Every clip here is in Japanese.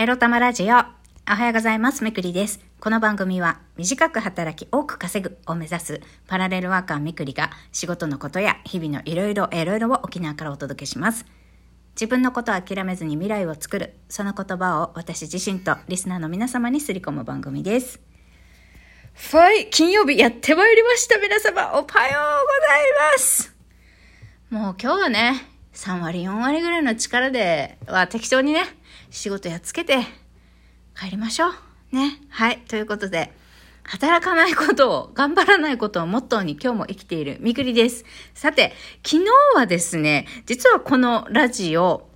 エロ玉ラジオ。おはようございます。めくりです。この番組は短く働き多く稼ぐを目指すパラレルワーカーめくりが仕事のことや日々のいろいろいろいろを沖縄からお届けします。自分のことを諦めずに未来を作る、その言葉を私自身とリスナーの皆様にすり込む番組です。はい、金曜日やってまいりました。皆様、おはようございます。もう今日はね、3割、4割ぐらいの力では適当にね、仕事やっつけて帰りましょう。ね。はい。ということで、働かないことを、頑張らないことをモットーに今日も生きているみくりです。さて、昨日はですね、実はこのラジオ、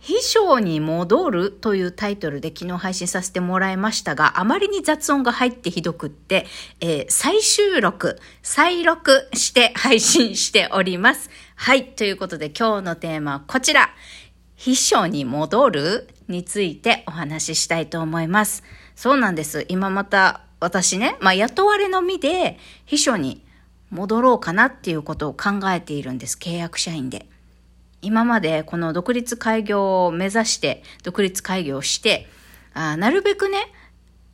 秘書に戻るというタイトルで昨日配信させてもらいましたが、あまりに雑音が入ってひどくって、えー再収録、再録して配信しております。はい。ということで今日のテーマはこちら。秘書に戻るについてお話ししたいと思います。そうなんです。今また私ね、まあ雇われの身で秘書に戻ろうかなっていうことを考えているんです。契約社員で。今までこの独立開業を目指して、独立開業して、あなるべくね、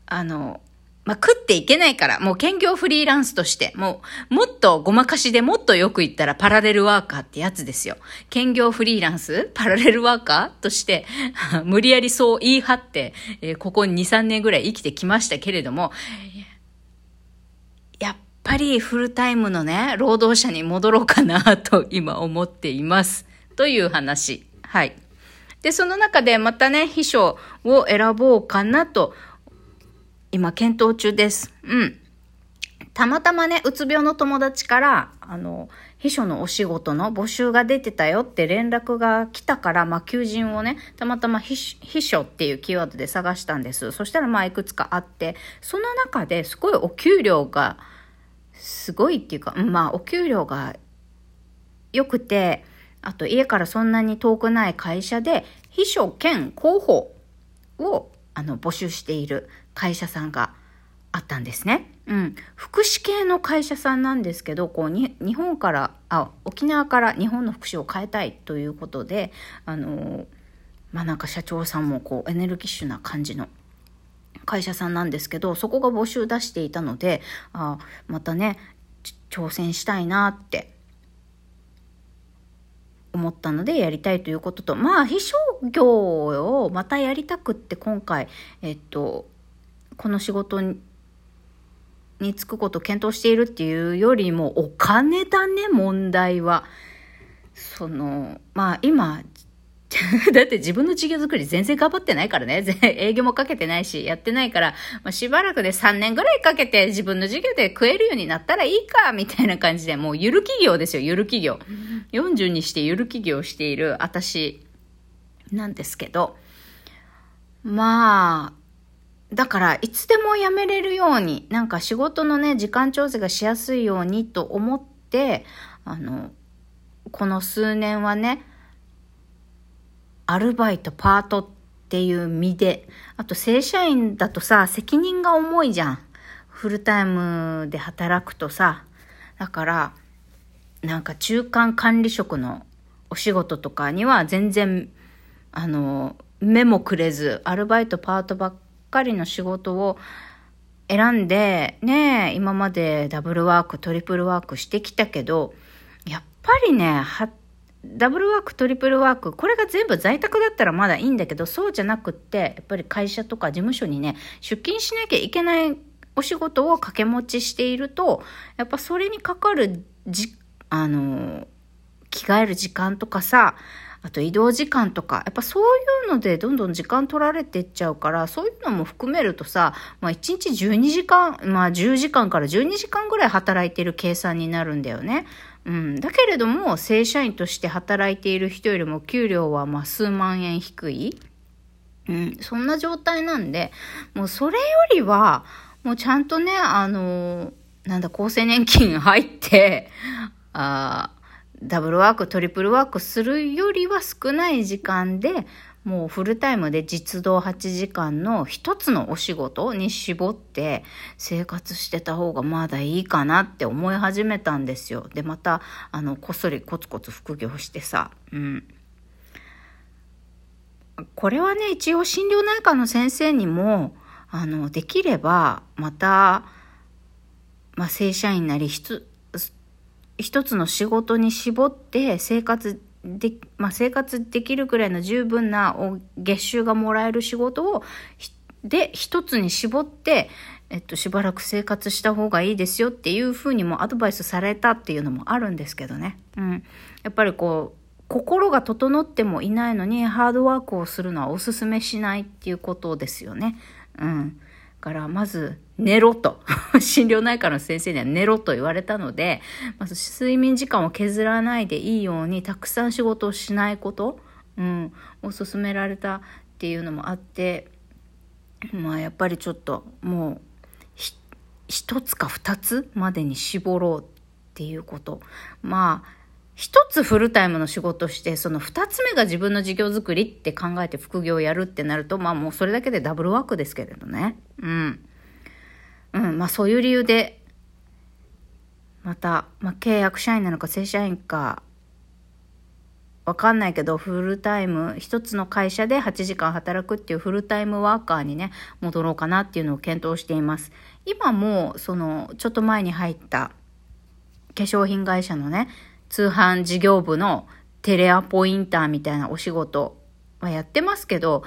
あの、まあ、食っていけないから、もう兼業フリーランスとして、もう、もっとごまかしでもっとよく言ったらパラレルワーカーってやつですよ。兼業フリーランス？パラレルワーカーとして、無理やりそう言い張って、えーここ2、3年ぐらい生きてきましたけれども、やっぱりフルタイムのね、労働者に戻ろうかなと今思っています。という話。はい。で、その中でまたね、秘書を選ぼうかなと、今検討中です。うん。たまたまね、うつ病の友達から、あの、秘書のお仕事の募集が出てたよって連絡が来たから、まあ、求人をね、たまたま秘書っていうキーワードで探したんです。そしたら、まあ、いくつかあって、その中ですごいお給料が、すごいっていうか、まあ、お給料が良くて、あと家からそんなに遠くない会社で、秘書兼広報をあの募集している会社さんがあったんですね。うん。福祉系の会社さんなんですけど、こうに、日本から、あ、沖縄から日本の福祉を変えたいということで、あの、まあ、なんか社長さんもこうエネルギッシュな感じの会社さんなんですけど、そこが募集出していたので、あまたね、挑戦したいなって思ったのでやりたいということと、まあ、非商業をまたやりたくって今回、えっと、この仕事に、に就くことを検討しているっていうよりもお金だね、問題は。その、まあ今、だって自分の事業作り全然頑張ってないからね。営業もかけてないし、やってないから、まあ、しばらくで3年ぐらいかけて自分の事業で食えるようになったらいいか、みたいな感じで、もうゆる企業ですよ、ゆる企業。40にしてゆる企業している私なんですけど、まあ、だから、いつでも辞めれるように、なんか仕事のね、時間調整がしやすいようにと思って、あの、この数年はね、アルバイト、パートっていう身で、あと正社員だとさ、責任が重いじゃん。フルタイムで働くとさ。だから、なんか中間管理職のお仕事とかには全然、あの、目もくれず、アルバイト、パートばっかりの仕事を選んで、ね、今までダブルワーク、トリプルワークしてきたけど、やっぱりね、は、ダブルワーク、トリプルワーク、これが全部在宅だったらまだいいんだけど、そうじゃなくって、やっぱり会社とか事務所にね、出勤しなきゃいけないお仕事を掛け持ちしていると、やっぱそれにかかるじ、あの、着替える時間とかさ、あと移動時間とか、やっぱそういうのでどんどん時間取られてっちゃうから、そういうのも含めるとさ、まあ1日12時間、まあ10時間から12時間ぐらい働いてる計算になるんだよね。うん。だけれども、正社員として働いている人よりも給料はま数万円低い。うん。そんな状態なんで、もうそれよりは、もうちゃんとね、あの、なんだ、厚生年金入って、あダブルワーク、トリプルワークするよりは少ない時間で、もうフルタイムで実働8時間の一つのお仕事に絞って生活してた方がまだいいかなって思い始めたんですよ。で、また、あの、こっそりコツコツ副業してさ、うん。これはね、一応心療内科の先生にも、あの、できれば、また、まあ、正社員なり、一つの仕事に絞って生活で、まあ、生活できるくらいの十分な月収がもらえる仕事を、で、一つに絞って、えっと、しばらく生活した方がいいですよっていうふうにもアドバイスされたっていうのもあるんですけどね。うん。やっぱりこう、心が整ってもいないのにハードワークをするのはおすすめしないっていうことですよね。うん。からまず寝ろと 心療内科の先生には寝ろと言われたのでまず睡眠時間を削らないでいいようにたくさん仕事をしないこと、うん、を勧められたっていうのもあってまあやっぱりちょっともう一つか二つまでに絞ろうっていうことまあ一つフルタイムの仕事して、その二つ目が自分の事業作りって考えて副業をやるってなると、まあもうそれだけでダブルワークですけれどね。うん。うん、まあそういう理由で、また、まあ契約社員なのか正社員か、わかんないけど、フルタイム、一つの会社で8時間働くっていうフルタイムワーカーにね、戻ろうかなっていうのを検討しています。今も、その、ちょっと前に入った化粧品会社のね、通販事業部のテレアポインターみたいなお仕事はやってますけど、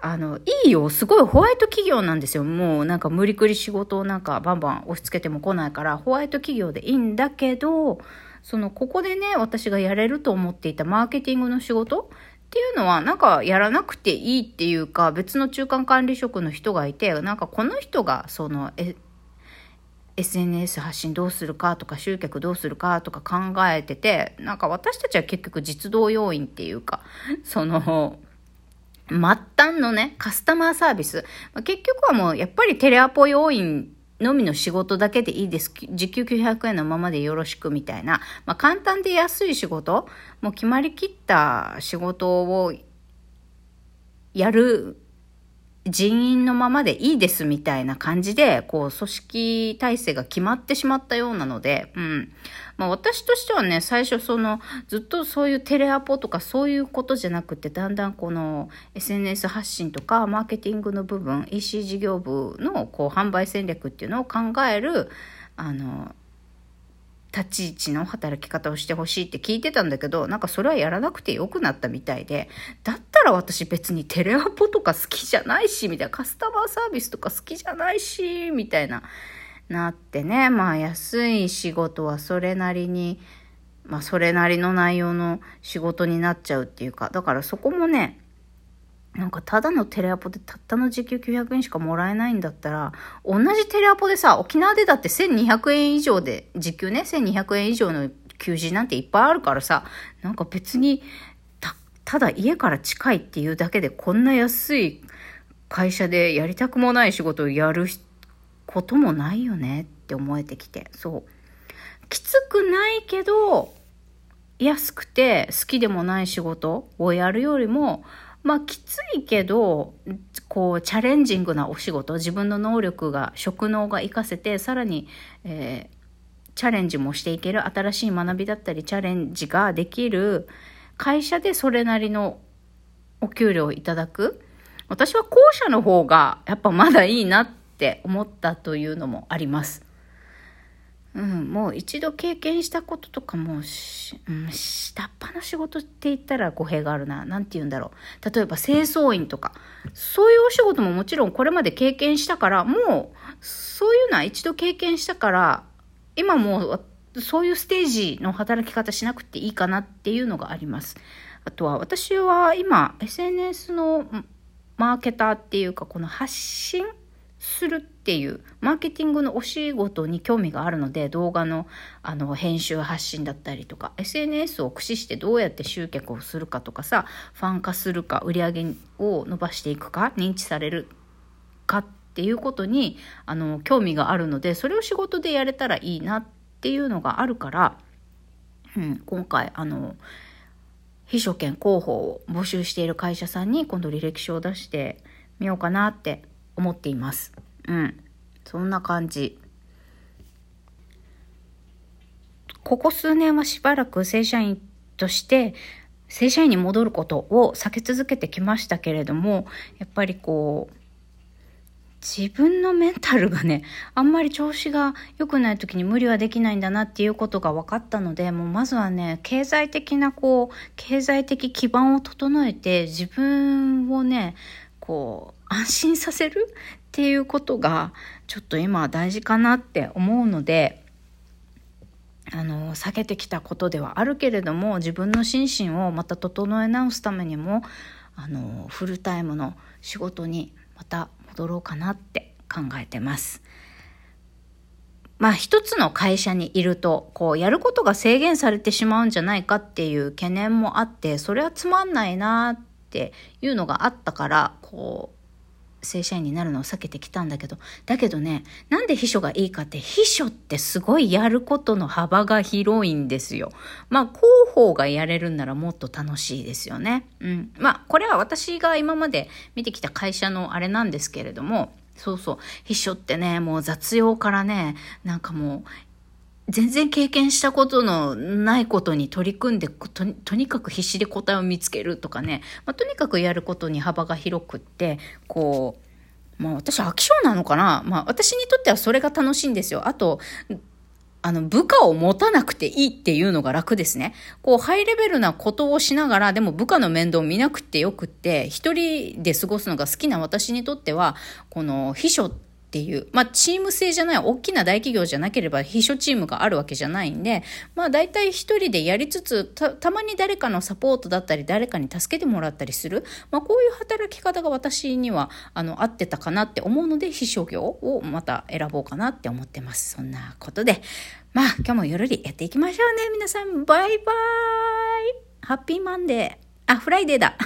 あの、いいよ。すごいホワイト企業なんですよ。もうなんか無理くり仕事をなんかバンバン押し付けても来ないから、ホワイト企業でいいんだけど、その、ここでね、私がやれると思っていたマーケティングの仕事っていうのは、なんかやらなくていいっていうか、別の中間管理職の人がいて、なんかこの人が、その、え、SNS 発信どうするかとか集客どうするかとか考えててなんか私たちは結局実動要員っていうかその末端のねカスタマーサービス、まあ、結局はもうやっぱりテレアポ要員のみの仕事だけでいいです。時給900円のままでよろしくみたいな。まあ、簡単で安い仕事、もう決まりきった仕事をやる人員のままでいいですみたいな感じで、こう、組織体制が決まってしまったようなので、うん。まあ私としてはね、最初その、ずっとそういうテレアポとかそういうことじゃなくて、だんだんこの SNS 発信とかマーケティングの部分、EC 事業部のこう販売戦略っていうのを考える、あの、立ち位置の働き方をしてほしいって聞いてたんだけど、なんかそれはやらなくてよくなったみたいで、だったら私別にテレアポとか好きじゃないし、みたいな、カスタマーサービスとか好きじゃないし、みたいな、なってね、まあ安い仕事はそれなりに、まあそれなりの内容の仕事になっちゃうっていうか、だからそこもね、なんかただのテレアポでたったの時給900円しかもらえないんだったら、同じテレアポでさ、沖縄でだって1200円以上で、時給ね、1200円以上の求人なんていっぱいあるからさ、なんか別に、た、ただ家から近いっていうだけでこんな安い会社でやりたくもない仕事をやることもないよねって思えてきて、そう。きつくないけど、安くて好きでもない仕事をやるよりも、まあきついけどこうチャレンジングなお仕事自分の能力が職能が活かせてさらに、えー、チャレンジもしていける新しい学びだったりチャレンジができる会社でそれなりのお給料をいただく私は後者の方がやっぱまだいいなって思ったというのもあります。うん、もう一度経験したこととかもし、うん、下っ端の仕事って言ったら語弊があるな。なんて言うんだろう。例えば清掃員とか。そういうお仕事ももちろんこれまで経験したから、もう、そういうのは一度経験したから、今もう、そういうステージの働き方しなくていいかなっていうのがあります。あとは、私は今、SNS のマーケターっていうか、この発信するっていうマーケティングのお仕事に興味があるので動画のあの編集発信だったりとか SNS を駆使してどうやって集客をするかとかさファン化するか売り上げを伸ばしていくか認知されるかっていうことにあの興味があるのでそれを仕事でやれたらいいなっていうのがあるから、うん、今回あの秘書兼広報を募集している会社さんに今度履歴書を出してみようかなって思っています。うん。そんな感じ。ここ数年はしばらく正社員として、正社員に戻ることを避け続けてきましたけれども、やっぱりこう、自分のメンタルがね、あんまり調子が良くない時に無理はできないんだなっていうことが分かったので、もうまずはね、経済的なこう、経済的基盤を整えて自分をね、こう、安心させるっていうことが、ちょっと今大事かなって思うので、あの、避けてきたことではあるけれども、自分の心身をまた整え直すためにも、あの、フルタイムの仕事にまた戻ろうかなって考えてます。まあ一つの会社にいると、こうやることが制限されてしまうんじゃないかっていう懸念もあって、それはつまんないなっていうのがあったから、こう、正社員になるのを避けてきたんだけど、だけどね、なんで秘書がいいかって、秘書ってすごいやることの幅が広いんですよ。まあ、広報がやれるんならもっと楽しいですよね。うん。まあ、これは私が今まで見てきた会社のあれなんですけれども、そうそう。秘書ってね、もう雑用からね、なんかもう、全然経験したことのないことに取り組んでと、とにかく必死で答えを見つけるとかね、まあ、とにかくやることに幅が広くって、こう、まあ私飽き性なのかなまあ私にとってはそれが楽しいんですよ。あと、あの、部下を持たなくていいっていうのが楽ですね。こう、ハイレベルなことをしながら、でも部下の面倒を見なくてよくって、一人で過ごすのが好きな私にとっては、この秘書ってっていう、まあ、チーム制じゃない、大きな大企業じゃなければ秘書チームがあるわけじゃないんで、まあ、大体一人でやりつつ、た、たまに誰かのサポートだったり、誰かに助けてもらったりする、まあ、こういう働き方が私には、あの、合ってたかなって思うので、秘書業をまた選ぼうかなって思ってます。そんなことで、まあ、今日もゆるりやっていきましょうね、皆さん。バイバーイ Happy Monday。あ、 Friday だ。